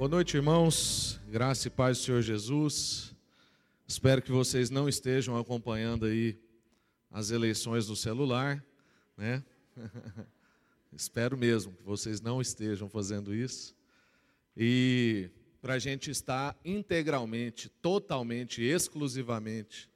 Boa noite, irmãos. Graça e paz do Senhor Jesus. Espero que vocês não estejam acompanhando aí as eleições no celular, né? Espero mesmo que vocês não estejam fazendo isso. E para a gente estar integralmente, totalmente, exclusivamente,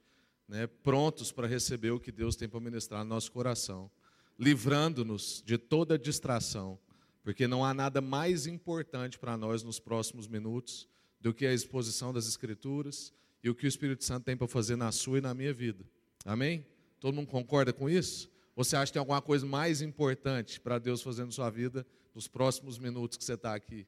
né, prontos para receber o que Deus tem para ministrar no nosso coração, livrando-nos de toda distração, porque não há nada mais importante para nós nos próximos minutos do que a exposição das Escrituras e o que o Espírito Santo tem para fazer na sua e na minha vida. Amém? Todo mundo concorda com isso? Você acha que tem alguma coisa mais importante para Deus fazer na sua vida nos próximos minutos que você está aqui?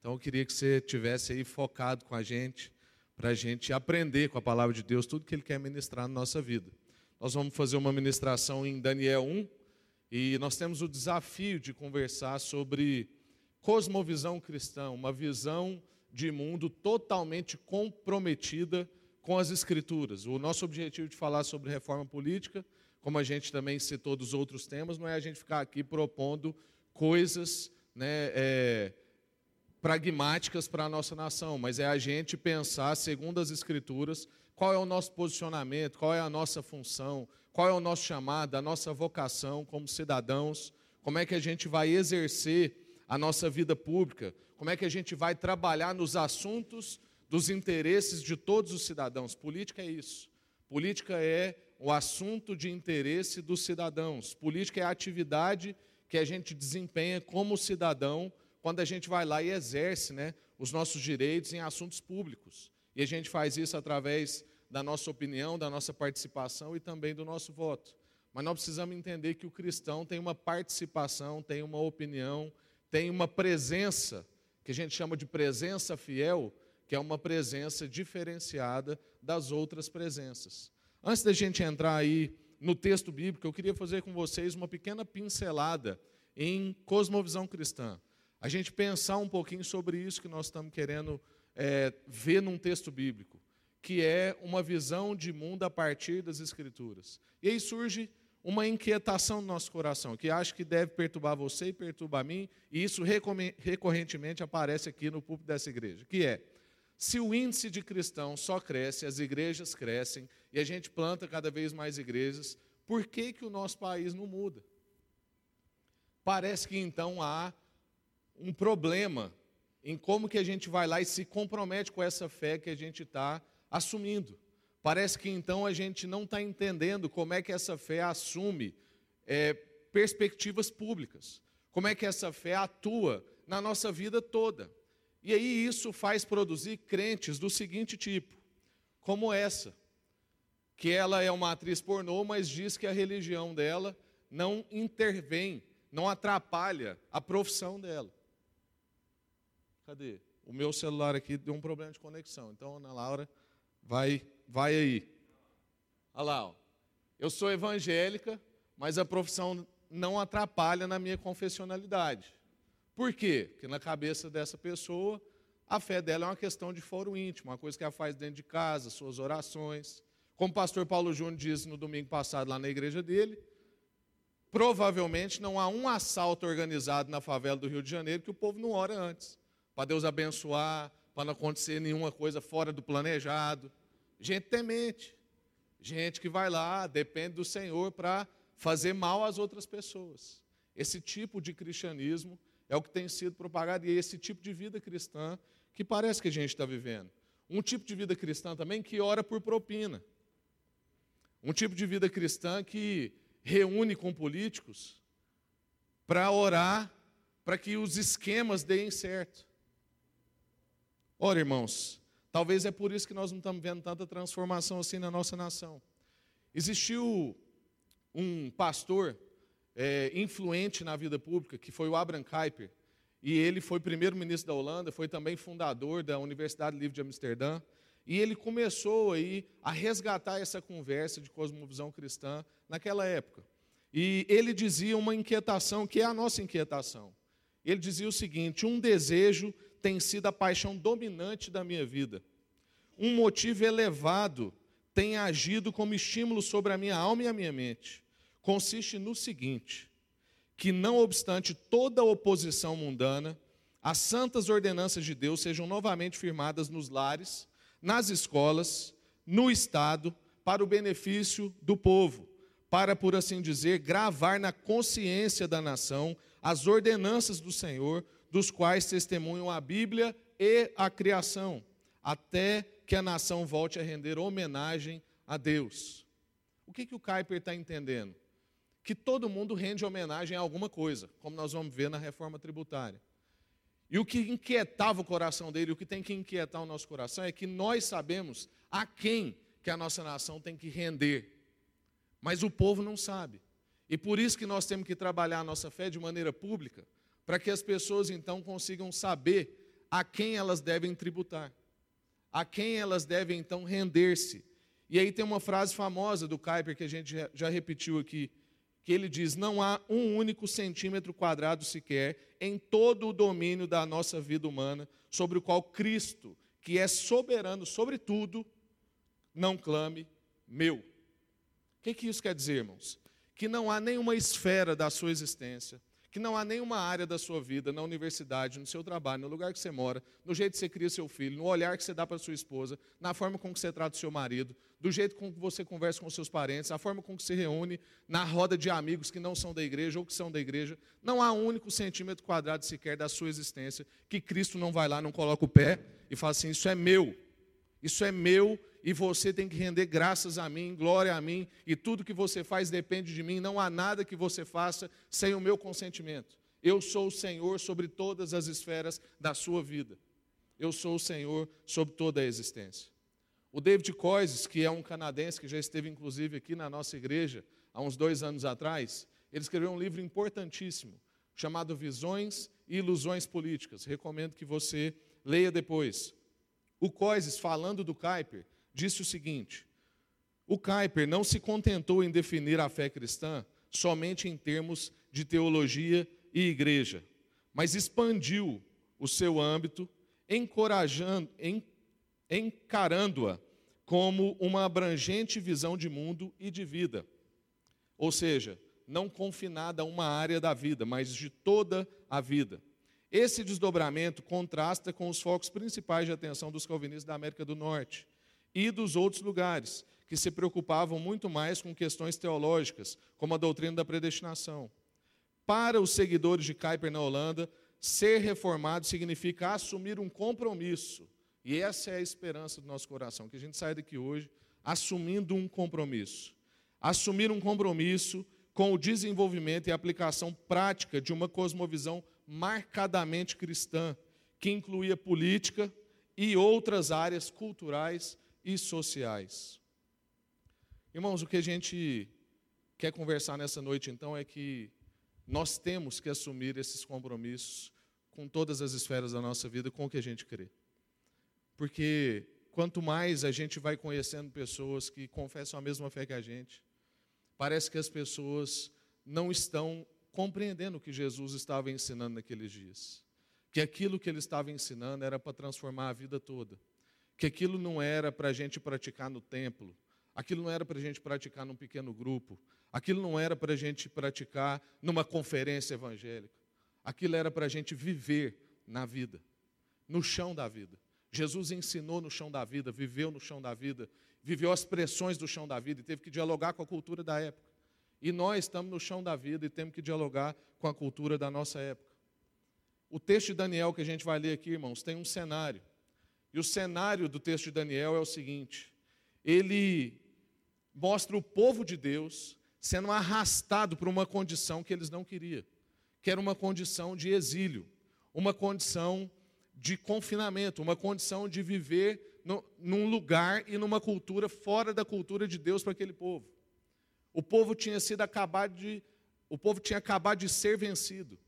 Então eu queria que você tivesse aí focado com a gente, para a gente aprender com a palavra de Deus tudo que Ele quer ministrar na nossa vida. Nós vamos fazer uma ministração em Daniel 1, e nós temos o desafio de conversar sobre cosmovisão cristã, uma visão de mundo totalmente comprometida com as Escrituras. O nosso objetivo de falar sobre reforma política, como a gente também citou dos outros temas, não é a gente ficar aqui propondo coisas né, é, pragmáticas para a nossa nação, mas é a gente pensar, segundo as Escrituras, qual é o nosso posicionamento, qual é a nossa função, qual é o nosso chamado, a nossa vocação como cidadãos, como é que a gente vai exercer a nossa vida pública, como é que a gente vai trabalhar nos assuntos dos interesses de todos os cidadãos. Política é isso. Política é o assunto de interesse dos cidadãos. Política é a atividade que a gente desempenha como cidadão quando a gente vai lá e exerce né, os nossos direitos em assuntos públicos. E a gente faz isso através da nossa opinião, da nossa participação e também do nosso voto. Mas nós precisamos entender que o cristão tem uma participação, tem uma opinião, tem uma presença, que a gente chama de presença fiel, que é uma presença diferenciada das outras presenças. Antes da gente entrar aí no texto bíblico, eu queria fazer com vocês uma pequena pincelada em cosmovisão cristã. A gente pensar um pouquinho sobre isso que nós estamos querendo é, ver num texto bíblico que é uma visão de mundo a partir das Escrituras. E aí surge uma inquietação no nosso coração, que acho que deve perturbar você e perturbar a mim, e isso recorrentemente aparece aqui no púlpito dessa igreja, que é, se o índice de cristãos só cresce, as igrejas crescem, e a gente planta cada vez mais igrejas, por que, que o nosso país não muda? Parece que então há um problema em como que a gente vai lá e se compromete com essa fé que a gente está assumindo. Parece que então a gente não está entendendo como é que essa fé assume é, perspectivas públicas, como é que essa fé atua na nossa vida toda. E aí isso faz produzir crentes do seguinte tipo, como essa, que ela é uma atriz pornô, mas diz que a religião dela não intervém, não atrapalha a profissão dela. Cadê? O meu celular aqui deu um problema de conexão. Então, Ana Laura Vai, vai aí. Olha lá, ó. eu sou evangélica, mas a profissão não atrapalha na minha confessionalidade. Por quê? Porque na cabeça dessa pessoa, a fé dela é uma questão de foro íntimo, uma coisa que ela faz dentro de casa, suas orações. Como o pastor Paulo Júnior disse no domingo passado lá na igreja dele, provavelmente não há um assalto organizado na favela do Rio de Janeiro que o povo não ora antes, para Deus abençoar, para não acontecer nenhuma coisa fora do planejado. Gente temente, gente que vai lá, depende do Senhor para fazer mal às outras pessoas. Esse tipo de cristianismo é o que tem sido propagado e é esse tipo de vida cristã que parece que a gente está vivendo. Um tipo de vida cristã também que ora por propina. Um tipo de vida cristã que reúne com políticos para orar para que os esquemas deem certo. Ora, irmãos, talvez é por isso que nós não estamos vendo tanta transformação assim na nossa nação. Existiu um pastor é, influente na vida pública, que foi o Abraham Kuyper, e ele foi primeiro-ministro da Holanda, foi também fundador da Universidade Livre de Amsterdã, e ele começou aí a resgatar essa conversa de cosmovisão cristã naquela época. E ele dizia uma inquietação, que é a nossa inquietação. Ele dizia o seguinte: um desejo tem sido a paixão dominante da minha vida. Um motivo elevado tem agido como estímulo sobre a minha alma e a minha mente. Consiste no seguinte: que não obstante toda oposição mundana, as santas ordenanças de Deus sejam novamente firmadas nos lares, nas escolas, no Estado, para o benefício do povo, para, por assim dizer, gravar na consciência da nação as ordenanças do Senhor, dos quais testemunham a Bíblia e a criação, até que a nação volte a render homenagem a Deus. O que, que o Kuyper está entendendo? Que todo mundo rende homenagem a alguma coisa, como nós vamos ver na reforma tributária. E o que inquietava o coração dele, o que tem que inquietar o nosso coração, é que nós sabemos a quem que a nossa nação tem que render. Mas o povo não sabe. E por isso que nós temos que trabalhar a nossa fé de maneira pública, para que as pessoas então consigam saber a quem elas devem tributar, a quem elas devem então render-se. E aí tem uma frase famosa do Kuyper que a gente já repetiu aqui, que ele diz: Não há um único centímetro quadrado sequer em todo o domínio da nossa vida humana sobre o qual Cristo, que é soberano sobre tudo, não clame meu. O que, que isso quer dizer, irmãos? Que não há nenhuma esfera da sua existência, que não há nenhuma área da sua vida, na universidade, no seu trabalho, no lugar que você mora, no jeito que você cria seu filho, no olhar que você dá para sua esposa, na forma com que você trata o seu marido, do jeito com que você conversa com seus parentes, a forma com que se reúne na roda de amigos que não são da igreja ou que são da igreja, não há um único centímetro quadrado sequer da sua existência que Cristo não vai lá, não coloca o pé e fala assim: Isso é meu, isso é meu e você tem que render graças a mim, glória a mim, e tudo que você faz depende de mim, não há nada que você faça sem o meu consentimento. Eu sou o Senhor sobre todas as esferas da sua vida. Eu sou o Senhor sobre toda a existência. O David Coises, que é um canadense que já esteve inclusive aqui na nossa igreja há uns dois anos atrás, ele escreveu um livro importantíssimo chamado Visões e Ilusões Políticas. Recomendo que você leia depois. O Coises, falando do Kuyper, disse o seguinte: o Kuyper não se contentou em definir a fé cristã somente em termos de teologia e igreja, mas expandiu o seu âmbito, encarando-a como uma abrangente visão de mundo e de vida. Ou seja, não confinada a uma área da vida, mas de toda a vida. Esse desdobramento contrasta com os focos principais de atenção dos calvinistas da América do Norte, e dos outros lugares, que se preocupavam muito mais com questões teológicas, como a doutrina da predestinação. Para os seguidores de Kuyper na Holanda, ser reformado significa assumir um compromisso. E essa é a esperança do nosso coração, que a gente saia daqui hoje assumindo um compromisso. Assumir um compromisso com o desenvolvimento e aplicação prática de uma cosmovisão marcadamente cristã, que incluía política e outras áreas culturais e sociais. Irmãos, o que a gente quer conversar nessa noite então é que nós temos que assumir esses compromissos com todas as esferas da nossa vida, com o que a gente crê. Porque quanto mais a gente vai conhecendo pessoas que confessam a mesma fé que a gente, parece que as pessoas não estão compreendendo o que Jesus estava ensinando naqueles dias. Que aquilo que ele estava ensinando era para transformar a vida toda que aquilo não era para a gente praticar no templo, aquilo não era para a gente praticar num pequeno grupo, aquilo não era para a gente praticar numa conferência evangélica, aquilo era para a gente viver na vida, no chão da vida. Jesus ensinou no chão da vida, viveu no chão da vida, viveu as pressões do chão da vida e teve que dialogar com a cultura da época. E nós estamos no chão da vida e temos que dialogar com a cultura da nossa época. O texto de Daniel que a gente vai ler aqui, irmãos, tem um cenário. E o cenário do texto de Daniel é o seguinte: ele mostra o povo de Deus sendo arrastado para uma condição que eles não queriam, que era uma condição de exílio, uma condição de confinamento, uma condição de viver no, num lugar e numa cultura fora da cultura de Deus para aquele povo. O povo tinha sido acabado de, o povo tinha acabado de ser vencido.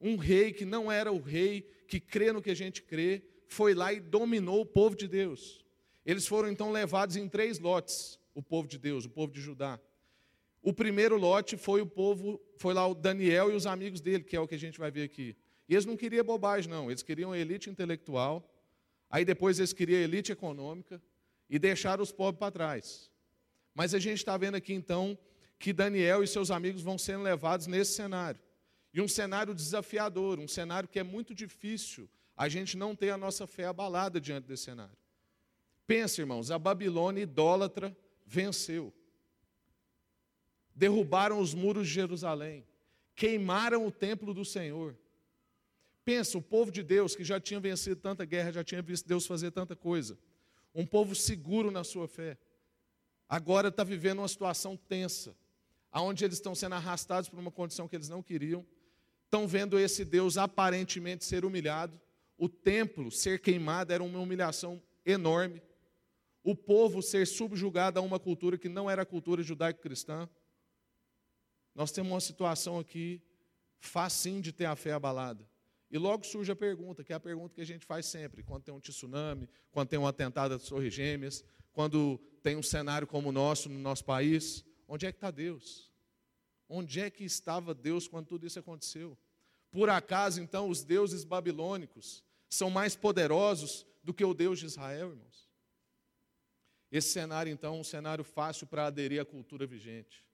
Um rei que não era o rei que crê no que a gente crê, foi lá e dominou o povo de Deus. Eles foram então levados em três lotes, o povo de Deus, o povo de Judá. O primeiro lote foi o povo, foi lá o Daniel e os amigos dele, que é o que a gente vai ver aqui. E eles não queriam bobagem, não. Eles queriam elite intelectual, aí depois eles queriam elite econômica e deixaram os pobres para trás. Mas a gente está vendo aqui então que Daniel e seus amigos vão sendo levados nesse cenário. E um cenário desafiador, um cenário que é muito difícil a gente não ter a nossa fé abalada diante desse cenário. Pensa, irmãos, a Babilônia idólatra venceu. Derrubaram os muros de Jerusalém, queimaram o templo do Senhor. Pensa, o povo de Deus, que já tinha vencido tanta guerra, já tinha visto Deus fazer tanta coisa, um povo seguro na sua fé, agora está vivendo uma situação tensa, aonde eles estão sendo arrastados por uma condição que eles não queriam, estão vendo esse Deus aparentemente ser humilhado, o templo ser queimado era uma humilhação enorme, o povo ser subjugado a uma cultura que não era a cultura judaico-cristã. Nós temos uma situação aqui facinho de ter a fé abalada. E logo surge a pergunta, que é a pergunta que a gente faz sempre, quando tem um tsunami, quando tem um atentado às Torres Gêmeas, quando tem um cenário como o nosso no nosso país, onde é que está Deus? Onde é que estava Deus quando tudo isso aconteceu? Por acaso, então, os deuses babilônicos são mais poderosos do que o Deus de Israel, irmãos? Esse cenário, então, é um cenário fácil para aderir à cultura vigente.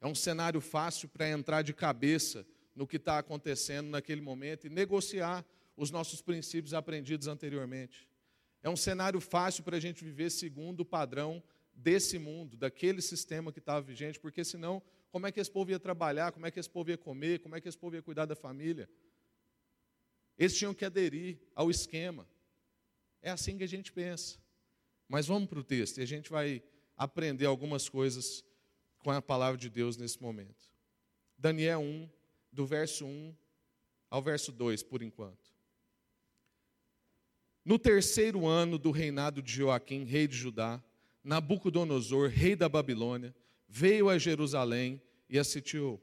É um cenário fácil para entrar de cabeça no que está acontecendo naquele momento e negociar os nossos princípios aprendidos anteriormente. É um cenário fácil para a gente viver segundo o padrão desse mundo, daquele sistema que estava vigente, porque senão, como é que esse povo ia trabalhar, como é que esse povo ia comer, como é que esse povo ia cuidar da família? Eles tinham que aderir ao esquema. É assim que a gente pensa. Mas vamos para o texto e a gente vai aprender algumas coisas com a palavra de Deus nesse momento. Daniel 1, do verso 1 ao verso 2, por enquanto. No terceiro ano do reinado de Joaquim, rei de Judá, Nabucodonosor, rei da Babilônia, veio a Jerusalém e a sitiou.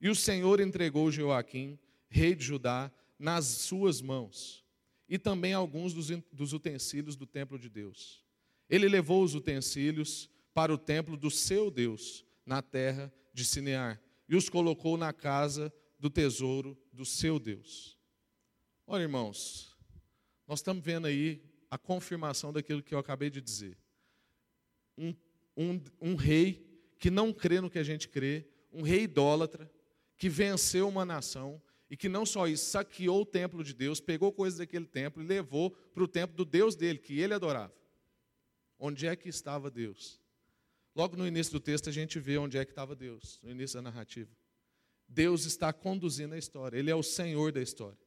E o Senhor entregou Joaquim, rei de Judá, nas suas mãos, e também alguns dos utensílios do templo de Deus. Ele levou os utensílios para o templo do seu Deus, na terra de Sinear, e os colocou na casa do tesouro do seu Deus. Olha, irmãos, nós estamos vendo aí a confirmação daquilo que eu acabei de dizer. Um, um, um rei que não crê no que a gente crê, um rei idólatra, que venceu uma nação e que não só isso, saqueou o templo de Deus, pegou coisas daquele templo e levou para o templo do Deus dele, que ele adorava. Onde é que estava Deus? Logo no início do texto a gente vê onde é que estava Deus, no início da narrativa. Deus está conduzindo a história, Ele é o Senhor da história.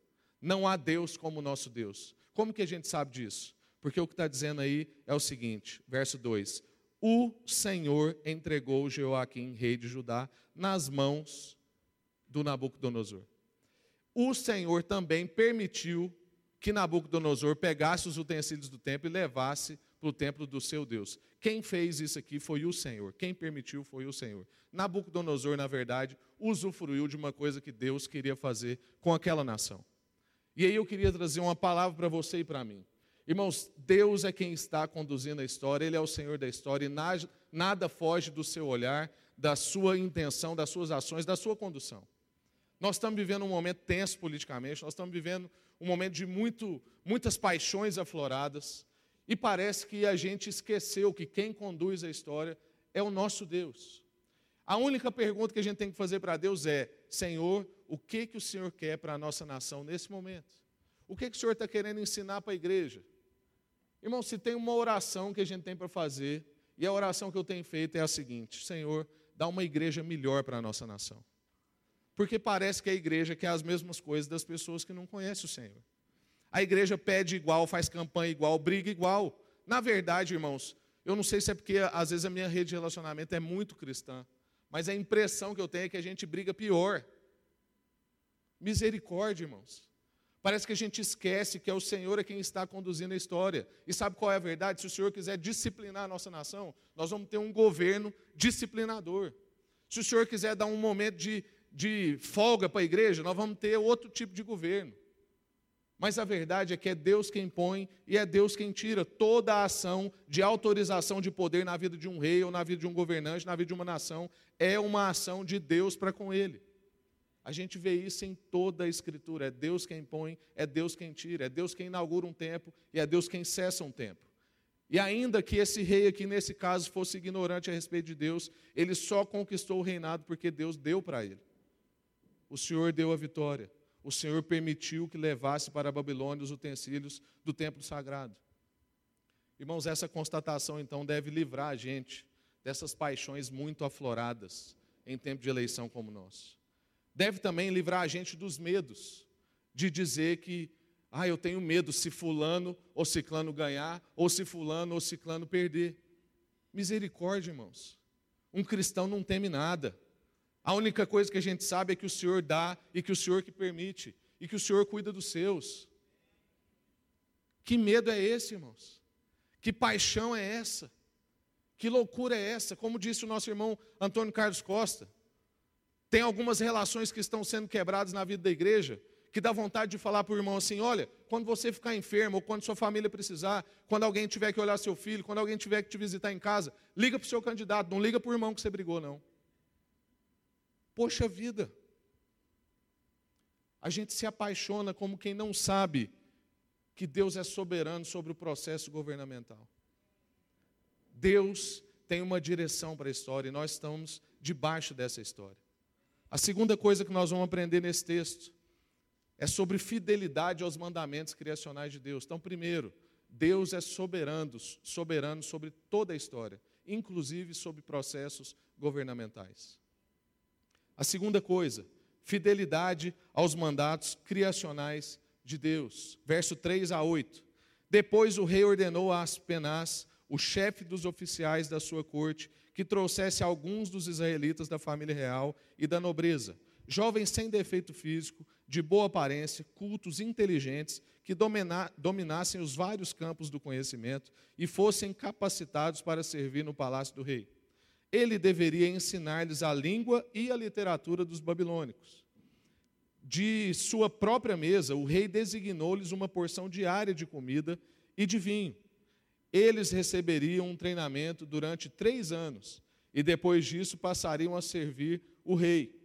Não há Deus como nosso Deus. Como que a gente sabe disso? Porque o que está dizendo aí é o seguinte, verso 2: O Senhor entregou Joaquim, rei de Judá, nas mãos do Nabucodonosor. O Senhor também permitiu que Nabucodonosor pegasse os utensílios do templo e levasse para o templo do seu Deus. Quem fez isso aqui foi o Senhor. Quem permitiu foi o Senhor. Nabucodonosor, na verdade, usufruiu de uma coisa que Deus queria fazer com aquela nação. E aí eu queria trazer uma palavra para você e para mim. Irmãos, Deus é quem está conduzindo a história, Ele é o Senhor da história e nada foge do seu olhar, da sua intenção, das suas ações, da sua condução. Nós estamos vivendo um momento tenso politicamente, nós estamos vivendo um momento de muito, muitas paixões afloradas, e parece que a gente esqueceu que quem conduz a história é o nosso Deus. A única pergunta que a gente tem que fazer para Deus é: Senhor, o que, que o Senhor quer para a nossa nação nesse momento? O que, que o Senhor está querendo ensinar para a igreja? Irmão, se tem uma oração que a gente tem para fazer, e a oração que eu tenho feito é a seguinte: Senhor, dá uma igreja melhor para a nossa nação. Porque parece que a igreja quer as mesmas coisas das pessoas que não conhecem o Senhor. A igreja pede igual, faz campanha igual, briga igual. Na verdade, irmãos, eu não sei se é porque às vezes a minha rede de relacionamento é muito cristã, mas a impressão que eu tenho é que a gente briga pior. Misericórdia, irmãos. Parece que a gente esquece que é o Senhor é quem está conduzindo a história. E sabe qual é a verdade? Se o Senhor quiser disciplinar a nossa nação, nós vamos ter um governo disciplinador. Se o Senhor quiser dar um momento de, de folga para a igreja, nós vamos ter outro tipo de governo. Mas a verdade é que é Deus quem põe e é Deus quem tira toda a ação de autorização de poder na vida de um rei ou na vida de um governante, na vida de uma nação, é uma ação de Deus para com ele. A gente vê isso em toda a Escritura: é Deus quem põe, é Deus quem tira, é Deus quem inaugura um tempo e é Deus quem cessa um tempo. E ainda que esse rei aqui, nesse caso, fosse ignorante a respeito de Deus, ele só conquistou o reinado porque Deus deu para ele. O Senhor deu a vitória. O Senhor permitiu que levasse para a Babilônia os utensílios do templo sagrado. Irmãos, essa constatação então deve livrar a gente dessas paixões muito afloradas em tempo de eleição como nós. Deve também livrar a gente dos medos de dizer que, ah, eu tenho medo se fulano ou ciclano ganhar, ou se fulano ou ciclano perder. Misericórdia, irmãos. Um cristão não teme nada. A única coisa que a gente sabe é que o Senhor dá e que o Senhor que permite e que o Senhor cuida dos seus. Que medo é esse, irmãos? Que paixão é essa? Que loucura é essa? Como disse o nosso irmão Antônio Carlos Costa, tem algumas relações que estão sendo quebradas na vida da igreja, que dá vontade de falar para o irmão assim: olha, quando você ficar enfermo, ou quando sua família precisar, quando alguém tiver que olhar seu filho, quando alguém tiver que te visitar em casa, liga para o seu candidato, não liga para o irmão que você brigou, não. Poxa vida, a gente se apaixona como quem não sabe que Deus é soberano sobre o processo governamental. Deus tem uma direção para a história e nós estamos debaixo dessa história. A segunda coisa que nós vamos aprender nesse texto é sobre fidelidade aos mandamentos criacionais de Deus. Então, primeiro, Deus é soberano, soberano sobre toda a história, inclusive sobre processos governamentais. A segunda coisa, fidelidade aos mandatos criacionais de Deus. Verso 3 a 8. Depois o rei ordenou a Aspenaz, o chefe dos oficiais da sua corte, que trouxesse alguns dos israelitas da família real e da nobreza, jovens sem defeito físico, de boa aparência, cultos, inteligentes, que dominassem os vários campos do conhecimento e fossem capacitados para servir no palácio do rei. Ele deveria ensinar-lhes a língua e a literatura dos babilônicos de sua própria mesa, o rei designou-lhes uma porção diária de comida e de vinho. Eles receberiam um treinamento durante três anos e depois disso passariam a servir o rei.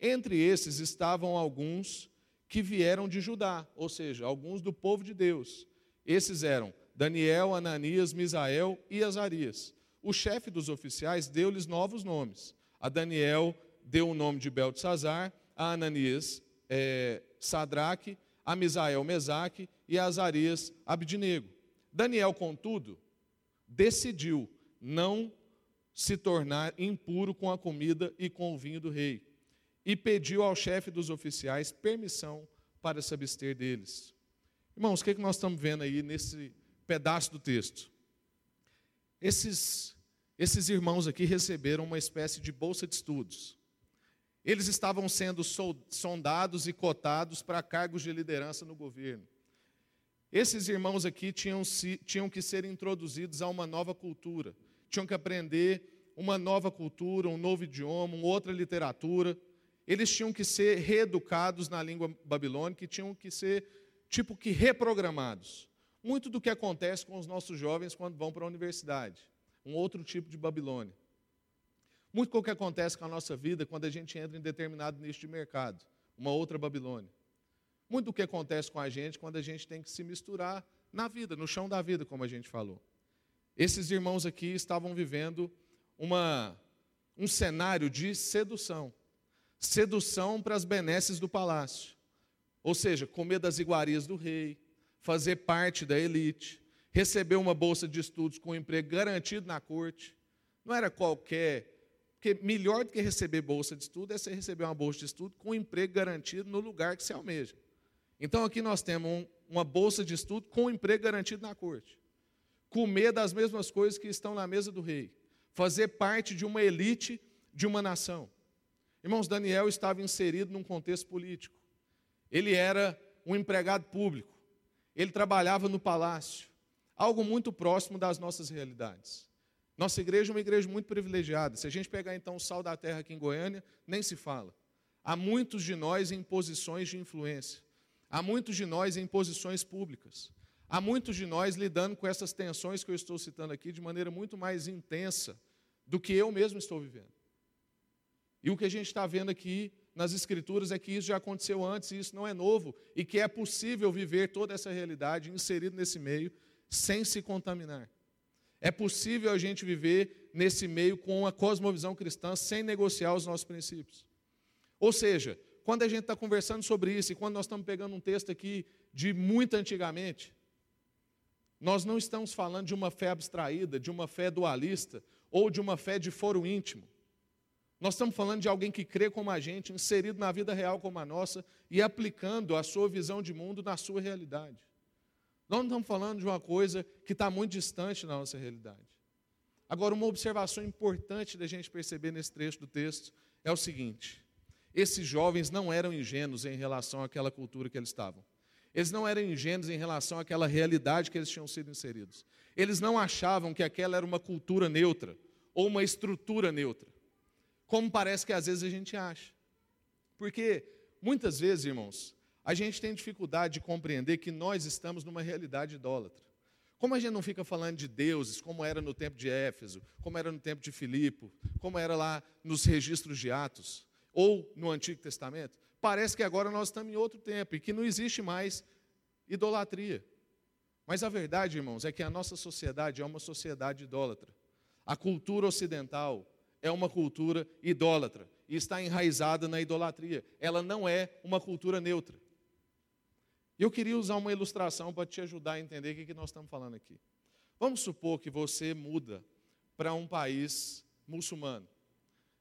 Entre esses estavam alguns que vieram de Judá, ou seja, alguns do povo de Deus. Esses eram Daniel, Ananias, Misael e Azarias. O chefe dos oficiais deu-lhes novos nomes. A Daniel deu o nome de Beltesazar, a Ananias é, Sadraque, a Misael Mesaque e a Azarias Abdinego. Daniel, contudo, decidiu não se tornar impuro com a comida e com o vinho do rei, e pediu ao chefe dos oficiais permissão para se abster deles. Irmãos, o que, é que nós estamos vendo aí nesse pedaço do texto? Esses, esses irmãos aqui receberam uma espécie de bolsa de estudos. Eles estavam sendo sondados e cotados para cargos de liderança no governo. Esses irmãos aqui tinham, tinham que ser introduzidos a uma nova cultura, tinham que aprender uma nova cultura, um novo idioma, uma outra literatura. Eles tinham que ser reeducados na língua babilônica e tinham que ser, tipo que, reprogramados. Muito do que acontece com os nossos jovens quando vão para a universidade, um outro tipo de Babilônia. Muito com o que acontece com a nossa vida quando a gente entra em determinado nicho de mercado, uma outra Babilônia. Muito do que acontece com a gente quando a gente tem que se misturar na vida, no chão da vida, como a gente falou. Esses irmãos aqui estavam vivendo uma, um cenário de sedução. Sedução para as benesses do palácio. Ou seja, comer das iguarias do rei, fazer parte da elite, receber uma bolsa de estudos com um emprego garantido na corte. Não era qualquer porque melhor do que receber bolsa de estudo é você receber uma bolsa de estudo com um emprego garantido no lugar que você almeja. Então aqui nós temos um, uma bolsa de estudo com um emprego garantido na corte. Comer das mesmas coisas que estão na mesa do rei. Fazer parte de uma elite de uma nação. Irmãos, Daniel estava inserido num contexto político. Ele era um empregado público. Ele trabalhava no palácio. Algo muito próximo das nossas realidades. Nossa igreja é uma igreja muito privilegiada. Se a gente pegar então o sal da terra aqui em Goiânia, nem se fala. Há muitos de nós em posições de influência. Há muitos de nós em posições públicas. Há muitos de nós lidando com essas tensões que eu estou citando aqui de maneira muito mais intensa do que eu mesmo estou vivendo. E o que a gente está vendo aqui nas Escrituras é que isso já aconteceu antes e isso não é novo, e que é possível viver toda essa realidade inserido nesse meio sem se contaminar. É possível a gente viver nesse meio com uma cosmovisão cristã sem negociar os nossos princípios. Ou seja, quando a gente está conversando sobre isso, e quando nós estamos pegando um texto aqui de muito antigamente, nós não estamos falando de uma fé abstraída, de uma fé dualista, ou de uma fé de foro íntimo. Nós estamos falando de alguém que crê como a gente, inserido na vida real como a nossa e aplicando a sua visão de mundo na sua realidade. Nós não estamos falando de uma coisa que está muito distante da nossa realidade. Agora, uma observação importante da gente perceber nesse trecho do texto é o seguinte: esses jovens não eram ingênuos em relação àquela cultura que eles estavam. Eles não eram ingênuos em relação àquela realidade que eles tinham sido inseridos. Eles não achavam que aquela era uma cultura neutra ou uma estrutura neutra, como parece que às vezes a gente acha. Porque muitas vezes, irmãos, a gente tem dificuldade de compreender que nós estamos numa realidade idólatra. Como a gente não fica falando de deuses, como era no tempo de Éfeso, como era no tempo de Filipe, como era lá nos registros de Atos, ou no Antigo Testamento, parece que agora nós estamos em outro tempo e que não existe mais idolatria. Mas a verdade, irmãos, é que a nossa sociedade é uma sociedade idólatra. A cultura ocidental é uma cultura idólatra e está enraizada na idolatria. Ela não é uma cultura neutra. E eu queria usar uma ilustração para te ajudar a entender o que nós estamos falando aqui. Vamos supor que você muda para um país muçulmano.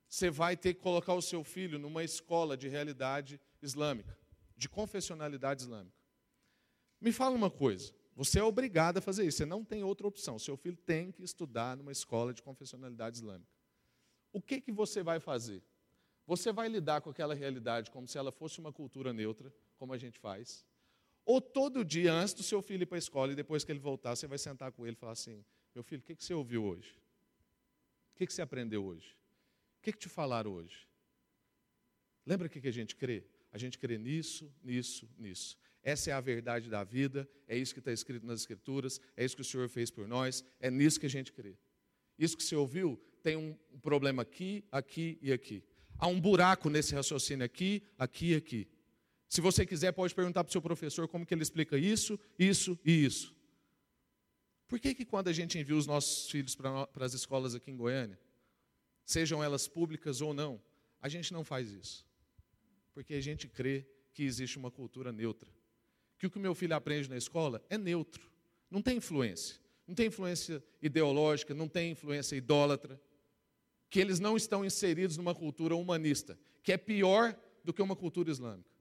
Você vai ter que colocar o seu filho numa escola de realidade islâmica, de confessionalidade islâmica. Me fala uma coisa: você é obrigado a fazer isso, você não tem outra opção. Seu filho tem que estudar numa escola de confessionalidade islâmica. O que, que você vai fazer? Você vai lidar com aquela realidade como se ela fosse uma cultura neutra, como a gente faz? Ou todo dia, antes do seu filho ir para a escola e depois que ele voltar, você vai sentar com ele e falar assim: Meu filho, o que, que você ouviu hoje? O que, que você aprendeu hoje? O que, que te falaram hoje? Lembra o que, que a gente crê? A gente crê nisso, nisso, nisso. Essa é a verdade da vida, é isso que está escrito nas Escrituras, é isso que o Senhor fez por nós, é nisso que a gente crê. Isso que você ouviu tem um problema aqui, aqui e aqui. Há um buraco nesse raciocínio aqui, aqui e aqui. Se você quiser, pode perguntar para o seu professor como que ele explica isso, isso e isso. Por que, que quando a gente envia os nossos filhos para, as escolas aqui em Goiânia, sejam elas públicas ou não, a gente não faz isso? Porque a gente crê que existe uma cultura neutra. Que o que o meu filho aprende na escola é neutro, não tem influência. Não tem influência ideológica, não tem influência idólatra. Que eles não estão inseridos numa cultura humanista, que é pior do que uma cultura islâmica.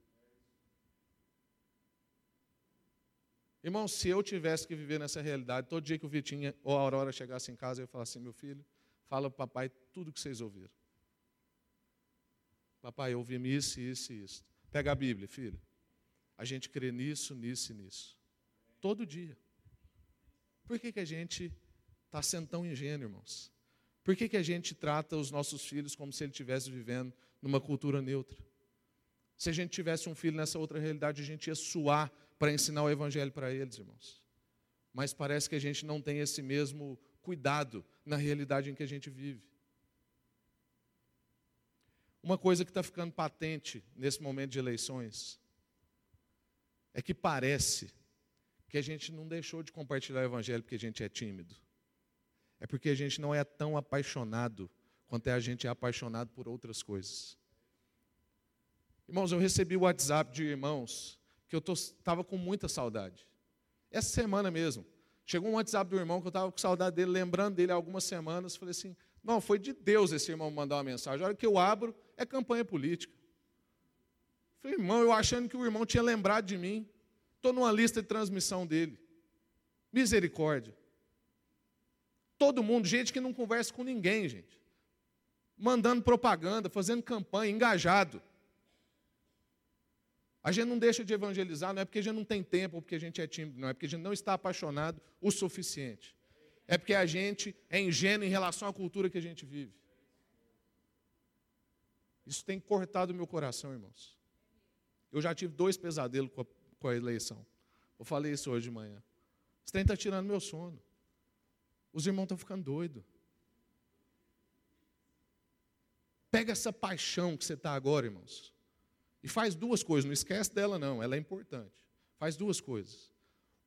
Irmão, se eu tivesse que viver nessa realidade, todo dia que o Vitinho ou a Aurora chegasse em casa, eu ia falar assim: meu filho, fala para o papai tudo que vocês ouviram. Papai, eu ouvi isso, isso e isso. Pega a Bíblia, filho. A gente crê nisso, nisso e nisso. Todo dia. Por que, que a gente está sendo tão ingênuo, irmãos? Por que, que a gente trata os nossos filhos como se ele estivesse vivendo numa cultura neutra? Se a gente tivesse um filho nessa outra realidade, a gente ia suar para ensinar o Evangelho para eles, irmãos. Mas parece que a gente não tem esse mesmo cuidado na realidade em que a gente vive. Uma coisa que está ficando patente nesse momento de eleições é que parece que a gente não deixou de compartilhar o Evangelho porque a gente é tímido. É porque a gente não é tão apaixonado quanto é a gente é apaixonado por outras coisas. Irmãos, eu recebi o WhatsApp de irmãos que eu estava com muita saudade. Essa semana mesmo. Chegou um WhatsApp do irmão que eu estava com saudade dele, lembrando dele há algumas semanas. Falei assim: não, foi de Deus esse irmão mandar uma mensagem. A hora que eu abro, é campanha política. Falei, irmão, eu achando que o irmão tinha lembrado de mim. Estou numa lista de transmissão dele. Misericórdia. Todo mundo, gente que não conversa com ninguém, gente. Mandando propaganda, fazendo campanha, engajado. A gente não deixa de evangelizar, não é porque a gente não tem tempo ou porque a gente é tímido, não, é porque a gente não está apaixonado o suficiente. É porque a gente é ingênuo em relação à cultura que a gente vive. Isso tem cortado meu coração, irmãos. Eu já tive dois pesadelos com a, com a eleição. Eu falei isso hoje de manhã. Esse trem está tirando meu sono. Os irmãos estão ficando doidos. Pega essa paixão que você está agora, irmãos. E faz duas coisas, não esquece dela não, ela é importante. Faz duas coisas.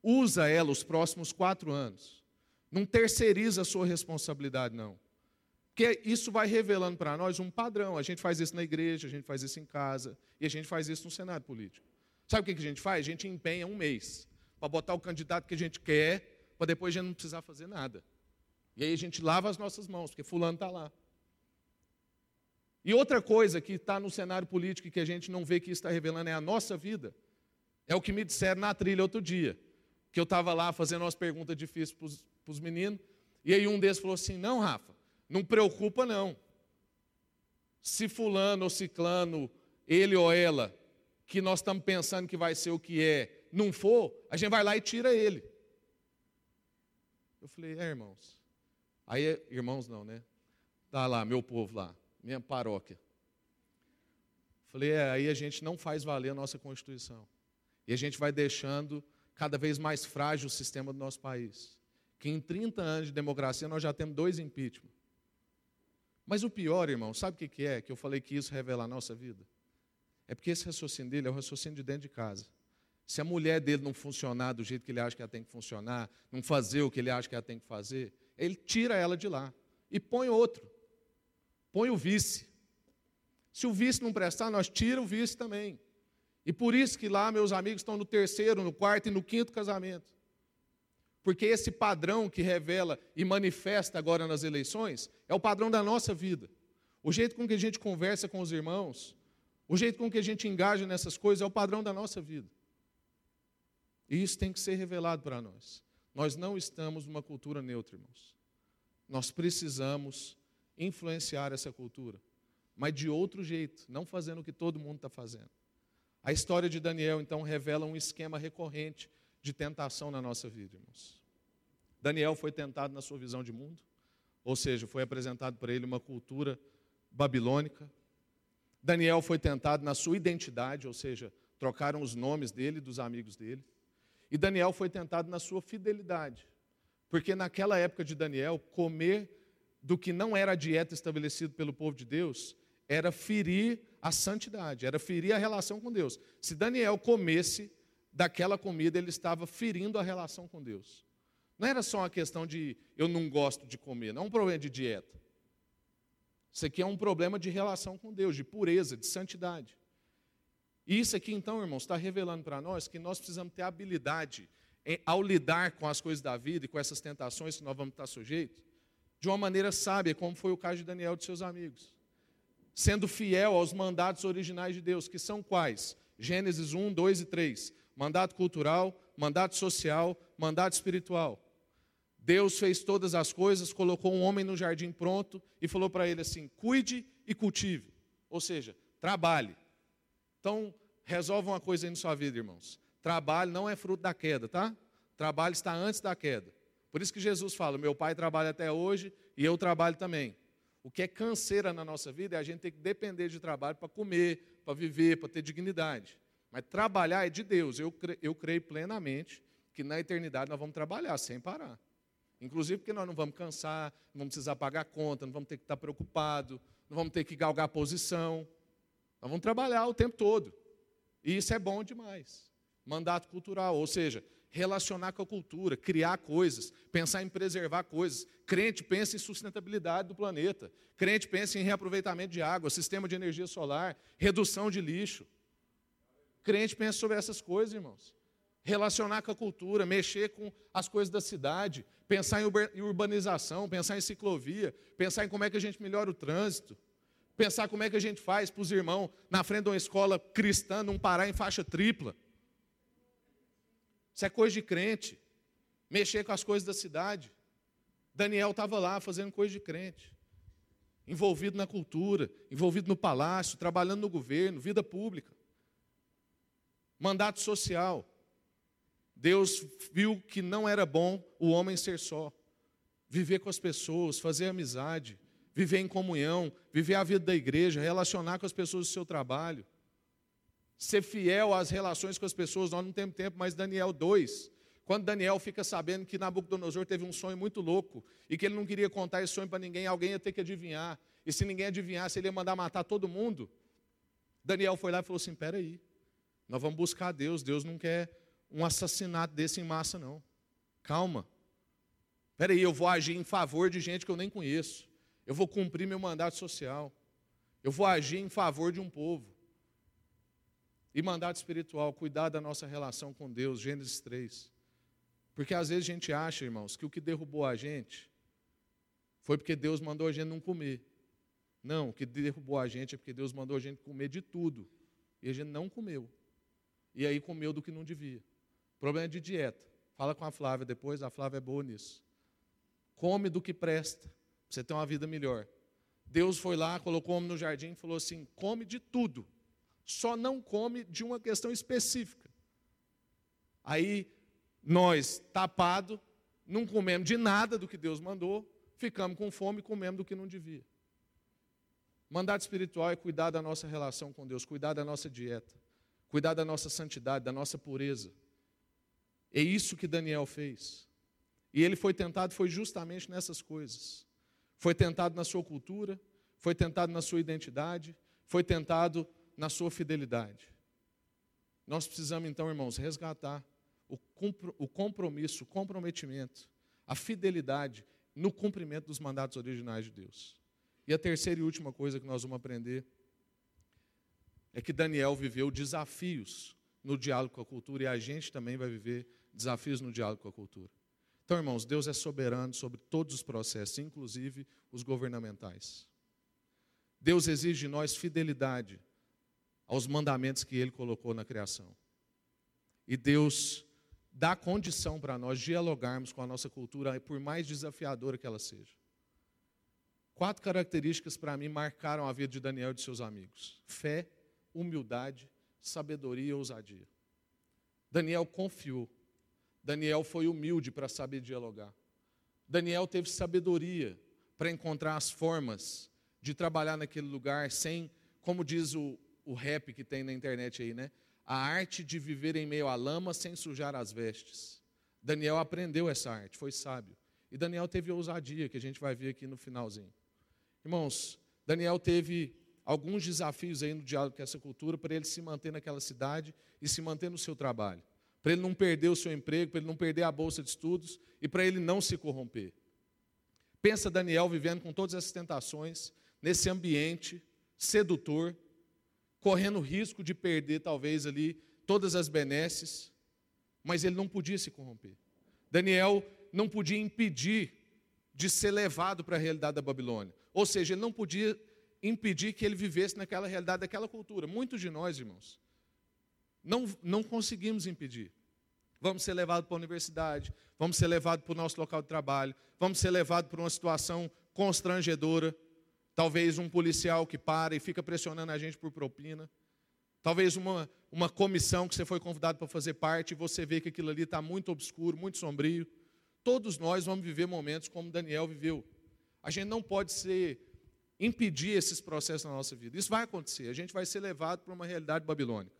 Usa ela os próximos quatro anos. Não terceiriza a sua responsabilidade, não. Porque isso vai revelando para nós um padrão. A gente faz isso na igreja, a gente faz isso em casa, e a gente faz isso no cenário político. Sabe o que a gente faz? A gente empenha um mês para botar o candidato que a gente quer, para depois a gente não precisar fazer nada. E aí a gente lava as nossas mãos, porque fulano está lá. E outra coisa que está no cenário político e que a gente não vê que está revelando é a nossa vida. É o que me disseram na trilha outro dia. Que eu estava lá fazendo umas perguntas difíceis para os meninos. E aí um deles falou assim: Não, Rafa, não preocupa, não. Se fulano ou ciclano, ele ou ela, que nós estamos pensando que vai ser o que é, não for, a gente vai lá e tira ele. Eu falei, é, irmãos. Aí, irmãos não, né? Tá lá, meu povo lá, minha paróquia. Falei, é, aí a gente não faz valer a nossa Constituição. E a gente vai deixando cada vez mais frágil o sistema do nosso país. Que em 30 anos de democracia nós já temos dois impeachment. Mas o pior, irmão, sabe o que é? Que eu falei que isso revela a nossa vida? É porque esse raciocínio dele é o raciocínio de dentro de casa. Se a mulher dele não funcionar do jeito que ele acha que ela tem que funcionar, não fazer o que ele acha que ela tem que fazer, ele tira ela de lá e põe outro. Põe o vice. Se o vice não prestar, nós tira o vice também. E por isso que lá meus amigos estão no terceiro, no quarto e no quinto casamento. Porque esse padrão que revela e manifesta agora nas eleições é o padrão da nossa vida. O jeito com que a gente conversa com os irmãos, o jeito com que a gente engaja nessas coisas é o padrão da nossa vida. E isso tem que ser revelado para nós. Nós não estamos numa cultura neutra, irmãos. Nós precisamos influenciar essa cultura, mas de outro jeito, não fazendo o que todo mundo está fazendo. A história de Daniel, então, revela um esquema recorrente de tentação na nossa vida, irmãos. Daniel foi tentado na sua visão de mundo, ou seja, foi apresentado para ele uma cultura babilônica. Daniel foi tentado na sua identidade, ou seja, trocaram os nomes dele e dos amigos dele. E Daniel foi tentado na sua fidelidade, porque naquela época de Daniel, comer do que não era a dieta estabelecida pelo povo de Deus era ferir a santidade, era ferir a relação com Deus. Se Daniel comesse daquela comida, ele estava ferindo a relação com Deus. Não era só uma questão de eu não gosto de comer, não é um problema de dieta. Isso aqui é um problema de relação com Deus, de pureza, de santidade. E isso aqui, então, irmãos, está revelando para nós que nós precisamos ter habilidade em, ao lidar com as coisas da vida e com essas tentações que nós vamos estar sujeitos, de uma maneira sábia, como foi o caso de Daniel e de seus amigos. Sendo fiel aos mandatos originais de Deus, que são quais? Gênesis 1, 2 e 3 mandato cultural, mandato social, mandato espiritual. Deus fez todas as coisas, colocou um homem no jardim pronto e falou para ele assim: cuide e cultive. Ou seja, trabalhe. Então, resolva uma coisa aí na sua vida, irmãos. Trabalho não é fruto da queda, tá? Trabalho está antes da queda. Por isso que Jesus fala: meu pai trabalha até hoje e eu trabalho também. O que é canseira na nossa vida é a gente ter que depender de trabalho para comer, para viver, para ter dignidade. Mas trabalhar é de Deus. Eu, cre, eu creio plenamente que na eternidade nós vamos trabalhar sem parar. Inclusive porque nós não vamos cansar, não vamos precisar pagar conta, não vamos ter que estar preocupado, não vamos ter que galgar posição. Nós vamos trabalhar o tempo todo. E isso é bom demais. Mandato cultural, ou seja, relacionar com a cultura, criar coisas, pensar em preservar coisas. Crente pensa em sustentabilidade do planeta. Crente pensa em reaproveitamento de água, sistema de energia solar, redução de lixo. Crente pensa sobre essas coisas, irmãos. Relacionar com a cultura, mexer com as coisas da cidade, pensar em urbanização, pensar em ciclovia, pensar em como é que a gente melhora o trânsito, pensar como é que a gente faz para os irmãos, na frente de uma escola cristã, não parar em faixa tripla. Isso é coisa de crente. Mexer com as coisas da cidade. Daniel estava lá fazendo coisa de crente. Envolvido na cultura, envolvido no palácio, trabalhando no governo, vida pública. Mandato social. Deus viu que não era bom o homem ser só. Viver com as pessoas, fazer amizade, viver em comunhão, viver a vida da igreja, relacionar com as pessoas do seu trabalho. Ser fiel às relações com as pessoas. Nós não temos tempo, mas Daniel 2. Quando Daniel fica sabendo que Nabucodonosor teve um sonho muito louco e que ele não queria contar esse sonho para ninguém, alguém ia ter que adivinhar. E se ninguém adivinhasse, ele ia mandar matar todo mundo. Daniel foi lá e falou assim: peraí, nós vamos buscar Deus. Deus não quer um assassinato desse em massa, não. Calma. Aí, eu vou agir em favor de gente que eu nem conheço. Eu vou cumprir meu mandato social. Eu vou agir em favor de um povo. E mandato espiritual, cuidar da nossa relação com Deus, Gênesis 3. Porque às vezes a gente acha, irmãos, que o que derrubou a gente foi porque Deus mandou a gente não comer. Não, o que derrubou a gente é porque Deus mandou a gente comer de tudo. E a gente não comeu. E aí comeu do que não devia. Problema de dieta. Fala com a Flávia depois, a Flávia é boa nisso. Come do que presta, para você ter uma vida melhor. Deus foi lá, colocou o homem no jardim e falou assim: come de tudo, só não come de uma questão específica. Aí nós, tapado, não comemos de nada do que Deus mandou, ficamos com fome e comemos do que não devia. Mandado espiritual é cuidar da nossa relação com Deus, cuidar da nossa dieta, cuidar da nossa santidade, da nossa pureza. É isso que Daniel fez. E ele foi tentado foi justamente nessas coisas. Foi tentado na sua cultura, foi tentado na sua identidade, foi tentado na sua fidelidade. Nós precisamos então, irmãos, resgatar o compromisso, o comprometimento, a fidelidade no cumprimento dos mandatos originais de Deus. E a terceira e última coisa que nós vamos aprender é que Daniel viveu desafios no diálogo com a cultura e a gente também vai viver desafios no diálogo com a cultura. Então, irmãos, Deus é soberano sobre todos os processos, inclusive os governamentais. Deus exige de nós fidelidade aos mandamentos que Ele colocou na criação. E Deus dá condição para nós dialogarmos com a nossa cultura, por mais desafiadora que ela seja. Quatro características para mim marcaram a vida de Daniel e de seus amigos: fé, humildade, sabedoria e ousadia. Daniel confiou. Daniel foi humilde para saber dialogar. Daniel teve sabedoria para encontrar as formas de trabalhar naquele lugar sem, como diz o, o rap que tem na internet aí, né? A arte de viver em meio à lama sem sujar as vestes. Daniel aprendeu essa arte, foi sábio. E Daniel teve ousadia, que a gente vai ver aqui no finalzinho. Irmãos, Daniel teve alguns desafios aí no diálogo com essa cultura para ele se manter naquela cidade e se manter no seu trabalho. Para ele não perder o seu emprego, para ele não perder a bolsa de estudos e para ele não se corromper. Pensa Daniel vivendo com todas essas tentações, nesse ambiente sedutor, correndo risco de perder talvez ali todas as benesses, mas ele não podia se corromper. Daniel não podia impedir de ser levado para a realidade da Babilônia. Ou seja, ele não podia impedir que ele vivesse naquela realidade, daquela cultura. Muitos de nós, irmãos, não, não conseguimos impedir. Vamos ser levados para a universidade, vamos ser levados para o nosso local de trabalho, vamos ser levados para uma situação constrangedora. Talvez um policial que para e fica pressionando a gente por propina. Talvez uma, uma comissão que você foi convidado para fazer parte e você vê que aquilo ali está muito obscuro, muito sombrio. Todos nós vamos viver momentos como Daniel viveu. A gente não pode ser impedir esses processos na nossa vida. Isso vai acontecer. A gente vai ser levado para uma realidade babilônica.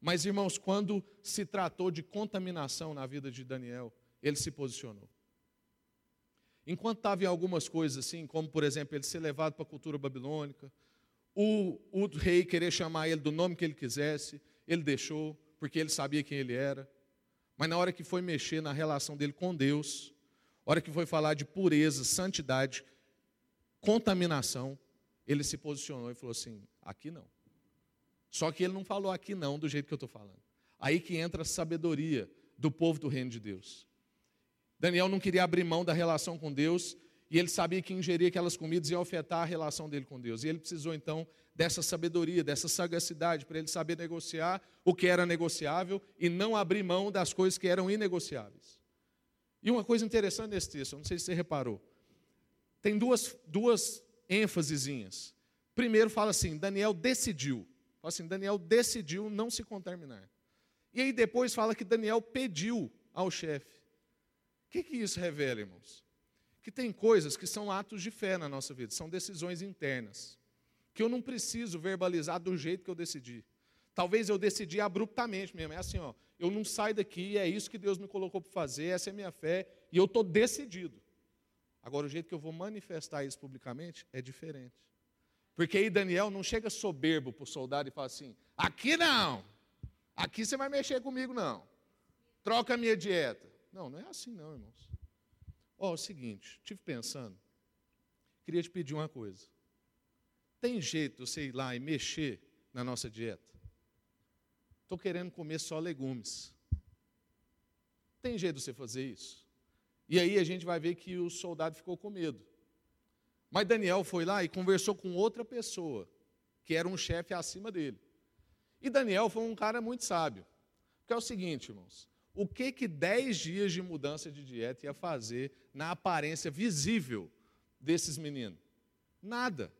Mas, irmãos, quando se tratou de contaminação na vida de Daniel, ele se posicionou. Enquanto estava em algumas coisas assim, como por exemplo, ele ser levado para a cultura babilônica, o, o rei querer chamar ele do nome que ele quisesse, ele deixou, porque ele sabia quem ele era. Mas na hora que foi mexer na relação dele com Deus, hora que foi falar de pureza, santidade, contaminação, ele se posicionou e falou assim: aqui não. Só que ele não falou aqui não do jeito que eu estou falando. Aí que entra a sabedoria do povo do reino de Deus. Daniel não queria abrir mão da relação com Deus e ele sabia que ingerir aquelas comidas ia afetar a relação dele com Deus. E ele precisou então dessa sabedoria, dessa sagacidade, para ele saber negociar o que era negociável e não abrir mão das coisas que eram inegociáveis. E uma coisa interessante nesse texto, não sei se você reparou, tem duas, duas ênfasezinhas. Primeiro fala assim, Daniel decidiu. Fala assim, Daniel decidiu não se contaminar. E aí depois fala que Daniel pediu ao chefe. O que, que isso revela, irmãos? Que tem coisas que são atos de fé na nossa vida, são decisões internas que eu não preciso verbalizar do jeito que eu decidi. Talvez eu decidi abruptamente mesmo. É assim, ó, eu não saio daqui, é isso que Deus me colocou para fazer, essa é a minha fé, e eu estou decidido. Agora, o jeito que eu vou manifestar isso publicamente é diferente. Porque aí Daniel não chega soberbo para o soldado e fala assim: aqui não, aqui você vai mexer comigo não, troca a minha dieta. Não, não é assim não, irmãos. Ó, oh, é o seguinte, estive pensando, queria te pedir uma coisa. Tem jeito de você ir lá e mexer na nossa dieta? Estou querendo comer só legumes. Tem jeito de você fazer isso? E aí a gente vai ver que o soldado ficou com medo. Mas Daniel foi lá e conversou com outra pessoa, que era um chefe acima dele. E Daniel foi um cara muito sábio. Porque é o seguinte, irmãos: o que que dez dias de mudança de dieta ia fazer na aparência visível desses meninos? Nada.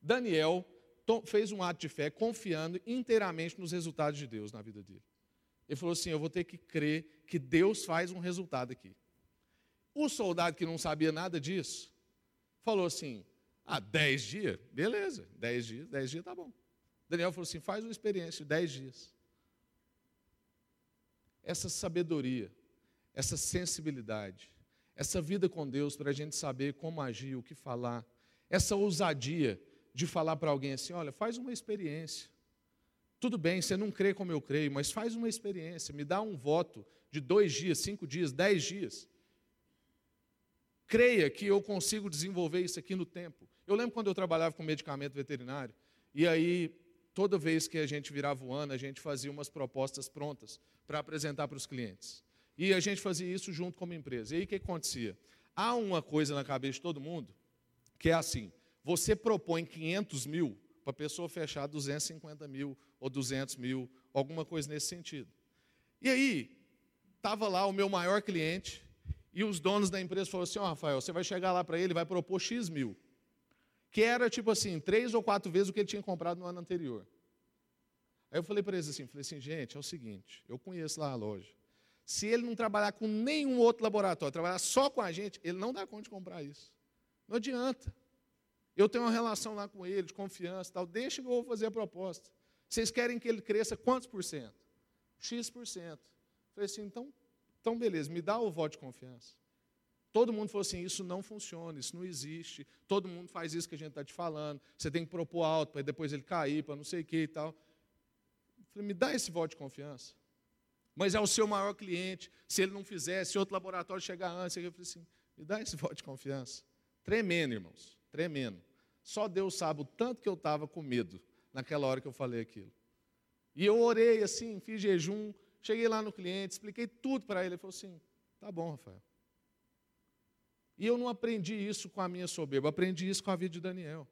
Daniel fez um ato de fé confiando inteiramente nos resultados de Deus na vida dele. Ele falou assim: Eu vou ter que crer que Deus faz um resultado aqui. O soldado que não sabia nada disso falou assim: Ah, dez dias? Beleza, dez dias, dez dias tá bom. Daniel falou assim: Faz uma experiência de dez dias essa sabedoria, essa sensibilidade, essa vida com Deus para a gente saber como agir, o que falar, essa ousadia de falar para alguém assim: olha, faz uma experiência. Tudo bem, você não crê como eu creio, mas faz uma experiência, me dá um voto de dois dias, cinco dias, dez dias. Creia que eu consigo desenvolver isso aqui no tempo. Eu lembro quando eu trabalhava com medicamento veterinário, e aí, toda vez que a gente virava o ano, a gente fazia umas propostas prontas para apresentar para os clientes. E a gente fazia isso junto como empresa. E aí o que acontecia? Há uma coisa na cabeça de todo mundo que é assim: você propõe 500 mil para a pessoa fechar 250 mil ou 200 mil, alguma coisa nesse sentido. E aí, estava lá o meu maior cliente e os donos da empresa falaram assim: oh, Rafael, você vai chegar lá para ele vai propor X mil. Que era tipo assim, três ou quatro vezes o que ele tinha comprado no ano anterior. Aí eu falei para eles assim, falei assim, gente, é o seguinte, eu conheço lá a loja. Se ele não trabalhar com nenhum outro laboratório, trabalhar só com a gente, ele não dá conta de comprar isso. Não adianta. Eu tenho uma relação lá com ele, de confiança tal. Deixa que eu vou fazer a proposta. Vocês querem que ele cresça quantos por cento? X por cento. Falei assim, então, então beleza, me dá o voto de confiança. Todo mundo falou assim: isso não funciona, isso não existe. Todo mundo faz isso que a gente está te falando. Você tem que propor alto para depois ele cair, para não sei o que e tal. Falei, me dá esse voto de confiança. Mas é o seu maior cliente. Se ele não fizer, se outro laboratório chegar antes, eu falei assim, me dá esse voto de confiança. Tremendo, irmãos. Tremendo. Só Deus sabe o tanto que eu estava com medo naquela hora que eu falei aquilo. E eu orei assim, fiz jejum, cheguei lá no cliente, expliquei tudo para ele. Ele falou assim: tá bom, Rafael. E eu não aprendi isso com a minha soberba, aprendi isso com a vida de Daniel.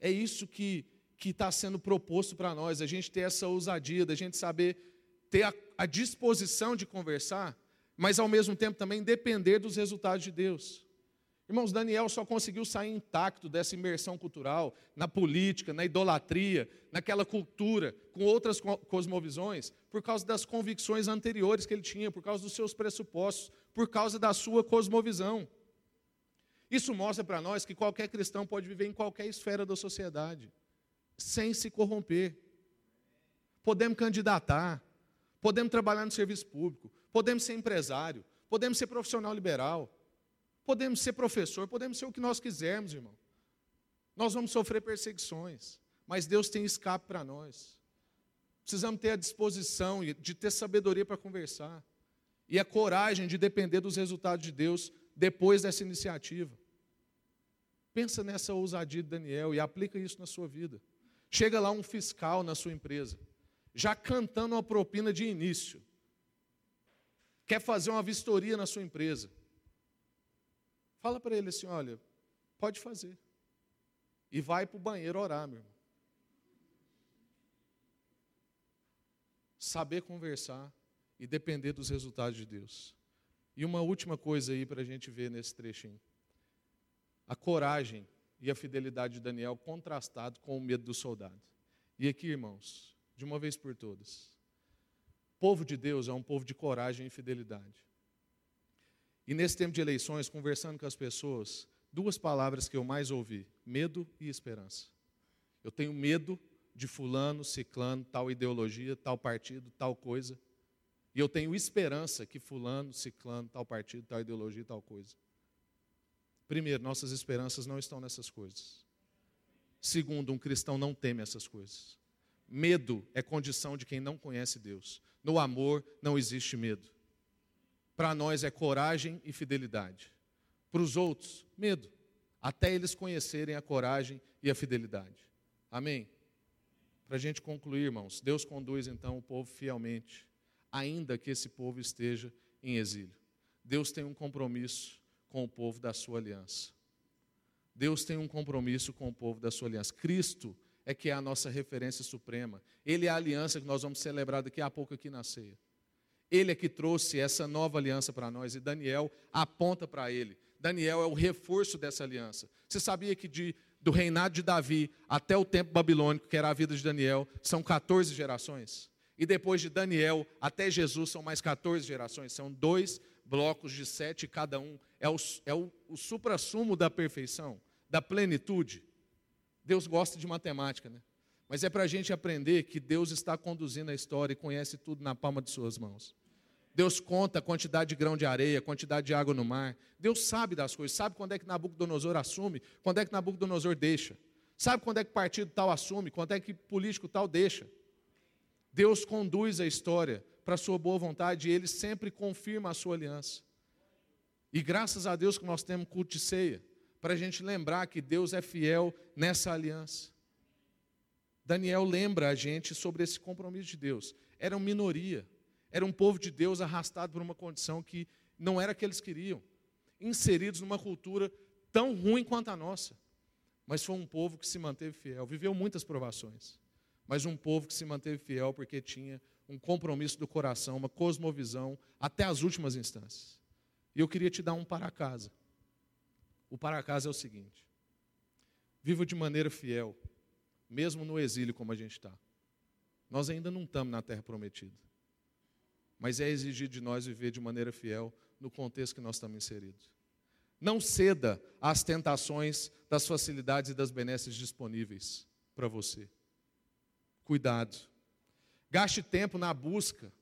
É isso que que está sendo proposto para nós, a gente ter essa ousadia, da gente saber ter a, a disposição de conversar, mas ao mesmo tempo também depender dos resultados de Deus. Irmãos, Daniel só conseguiu sair intacto dessa imersão cultural, na política, na idolatria, naquela cultura, com outras cosmovisões, por causa das convicções anteriores que ele tinha, por causa dos seus pressupostos, por causa da sua cosmovisão. Isso mostra para nós que qualquer cristão pode viver em qualquer esfera da sociedade sem se corromper. Podemos candidatar, podemos trabalhar no serviço público, podemos ser empresário, podemos ser profissional liberal, podemos ser professor, podemos ser o que nós quisermos, irmão. Nós vamos sofrer perseguições, mas Deus tem escape para nós. Precisamos ter a disposição de ter sabedoria para conversar e a coragem de depender dos resultados de Deus depois dessa iniciativa. Pensa nessa ousadia de Daniel e aplica isso na sua vida. Chega lá um fiscal na sua empresa, já cantando uma propina de início. Quer fazer uma vistoria na sua empresa. Fala para ele assim: olha, pode fazer. E vai para o banheiro orar, meu irmão. Saber conversar e depender dos resultados de Deus. E uma última coisa aí para a gente ver nesse trechinho. A coragem e a fidelidade de Daniel contrastado com o medo do soldado. E aqui, irmãos, de uma vez por todas, o povo de Deus é um povo de coragem e fidelidade. E nesse tempo de eleições, conversando com as pessoas, duas palavras que eu mais ouvi: medo e esperança. Eu tenho medo de fulano, ciclano, tal ideologia, tal partido, tal coisa. E eu tenho esperança que fulano, ciclano, tal partido, tal ideologia, tal coisa. Primeiro, nossas esperanças não estão nessas coisas. Segundo, um cristão não teme essas coisas. Medo é condição de quem não conhece Deus. No amor não existe medo. Para nós é coragem e fidelidade. Para os outros, medo. até eles conhecerem a coragem e a fidelidade. Amém? Para a gente concluir, irmãos, Deus conduz então o povo fielmente, ainda que esse povo esteja em exílio. Deus tem um compromisso com o povo da sua aliança. Deus tem um compromisso com o povo da sua aliança. Cristo é que é a nossa referência suprema. Ele é a aliança que nós vamos celebrar daqui a pouco aqui na ceia. Ele é que trouxe essa nova aliança para nós e Daniel aponta para ele. Daniel é o reforço dessa aliança. Você sabia que de, do reinado de Davi até o tempo babilônico, que era a vida de Daniel, são 14 gerações? E depois de Daniel até Jesus são mais 14 gerações, são dois blocos de sete cada um. É o, é o, o supra-sumo da perfeição, da plenitude. Deus gosta de matemática, né? Mas é para a gente aprender que Deus está conduzindo a história e conhece tudo na palma de suas mãos. Deus conta a quantidade de grão de areia, a quantidade de água no mar. Deus sabe das coisas, sabe quando é que Nabucodonosor assume, quando é que Nabucodonosor deixa. Sabe quando é que partido tal assume, quando é que político tal deixa. Deus conduz a história para a sua boa vontade e ele sempre confirma a sua aliança. E graças a Deus que nós temos culto de ceia, para a gente lembrar que Deus é fiel nessa aliança. Daniel lembra a gente sobre esse compromisso de Deus. Era uma minoria, era um povo de Deus arrastado por uma condição que não era que eles queriam, inseridos numa cultura tão ruim quanto a nossa. Mas foi um povo que se manteve fiel, viveu muitas provações, mas um povo que se manteve fiel porque tinha um compromisso do coração, uma cosmovisão até as últimas instâncias. E eu queria te dar um para casa. O para casa é o seguinte: viva de maneira fiel, mesmo no exílio como a gente está. Nós ainda não estamos na terra prometida mas é exigido de nós viver de maneira fiel no contexto que nós estamos inseridos. Não ceda às tentações das facilidades e das benesses disponíveis para você. Cuidado. Gaste tempo na busca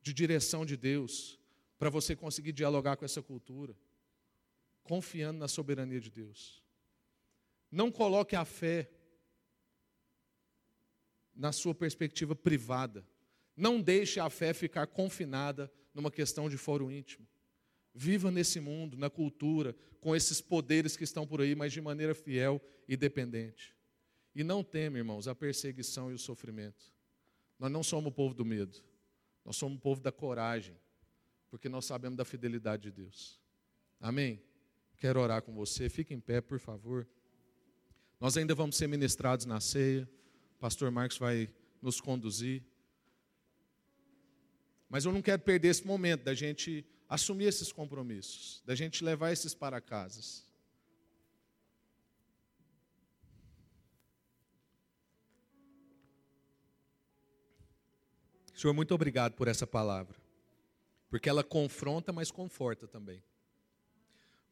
de direção de Deus para você conseguir dialogar com essa cultura, confiando na soberania de Deus. Não coloque a fé na sua perspectiva privada. Não deixe a fé ficar confinada numa questão de fórum íntimo. Viva nesse mundo, na cultura, com esses poderes que estão por aí, mas de maneira fiel e dependente. E não teme, irmãos, a perseguição e o sofrimento. Nós não somos o povo do medo, nós somos o povo da coragem, porque nós sabemos da fidelidade de Deus. Amém? Quero orar com você, fique em pé, por favor. Nós ainda vamos ser ministrados na ceia, o pastor Marcos vai nos conduzir. Mas eu não quero perder esse momento da gente assumir esses compromissos, da gente levar esses para casas. Senhor, muito obrigado por essa palavra, porque ela confronta, mas conforta também.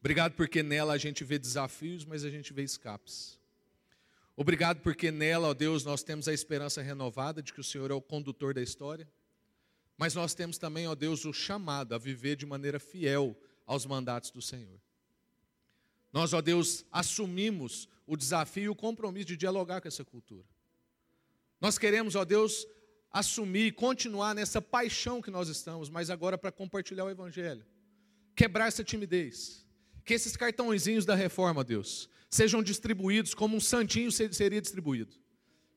Obrigado porque nela a gente vê desafios, mas a gente vê escapes. Obrigado porque nela, ó Deus, nós temos a esperança renovada de que o Senhor é o condutor da história. Mas nós temos também, ó Deus, o chamado a viver de maneira fiel aos mandatos do Senhor. Nós, ó Deus, assumimos o desafio e o compromisso de dialogar com essa cultura. Nós queremos, ó Deus, assumir continuar nessa paixão que nós estamos, mas agora para compartilhar o Evangelho. Quebrar essa timidez. Que esses cartãozinhos da reforma, Deus, sejam distribuídos como um santinho seria distribuído.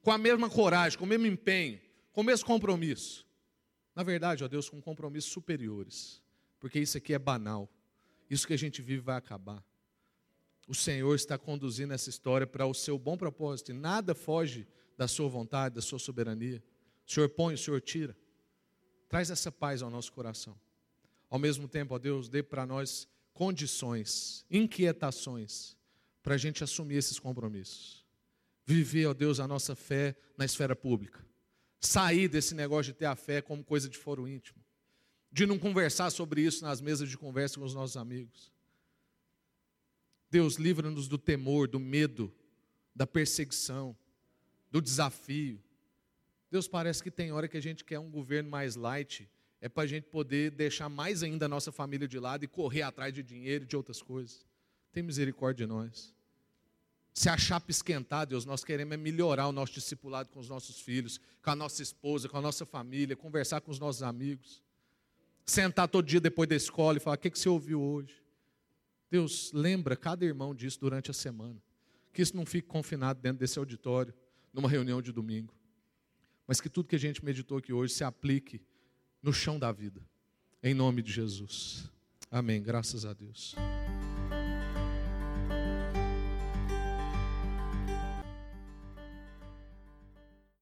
Com a mesma coragem, com o mesmo empenho, com o mesmo compromisso. Na verdade, ó Deus, com compromissos superiores, porque isso aqui é banal. Isso que a gente vive vai acabar. O Senhor está conduzindo essa história para o seu bom propósito e nada foge da sua vontade, da sua soberania. O Senhor põe, o Senhor tira. Traz essa paz ao nosso coração. Ao mesmo tempo, ó Deus, dê para nós condições, inquietações, para a gente assumir esses compromissos. Viver, ó Deus, a nossa fé na esfera pública sair desse negócio de ter a fé como coisa de foro íntimo, de não conversar sobre isso nas mesas de conversa com os nossos amigos. Deus, livra-nos do temor, do medo, da perseguição, do desafio. Deus, parece que tem hora que a gente quer um governo mais light, é para a gente poder deixar mais ainda a nossa família de lado e correr atrás de dinheiro e de outras coisas. Tem misericórdia de nós. Se a chapa esquentar, Deus, nós queremos é melhorar o nosso discipulado com os nossos filhos, com a nossa esposa, com a nossa família, conversar com os nossos amigos. Sentar todo dia depois da escola e falar: o que, que você ouviu hoje? Deus, lembra cada irmão disso durante a semana. Que isso não fique confinado dentro desse auditório, numa reunião de domingo. Mas que tudo que a gente meditou aqui hoje se aplique no chão da vida. Em nome de Jesus. Amém. Graças a Deus.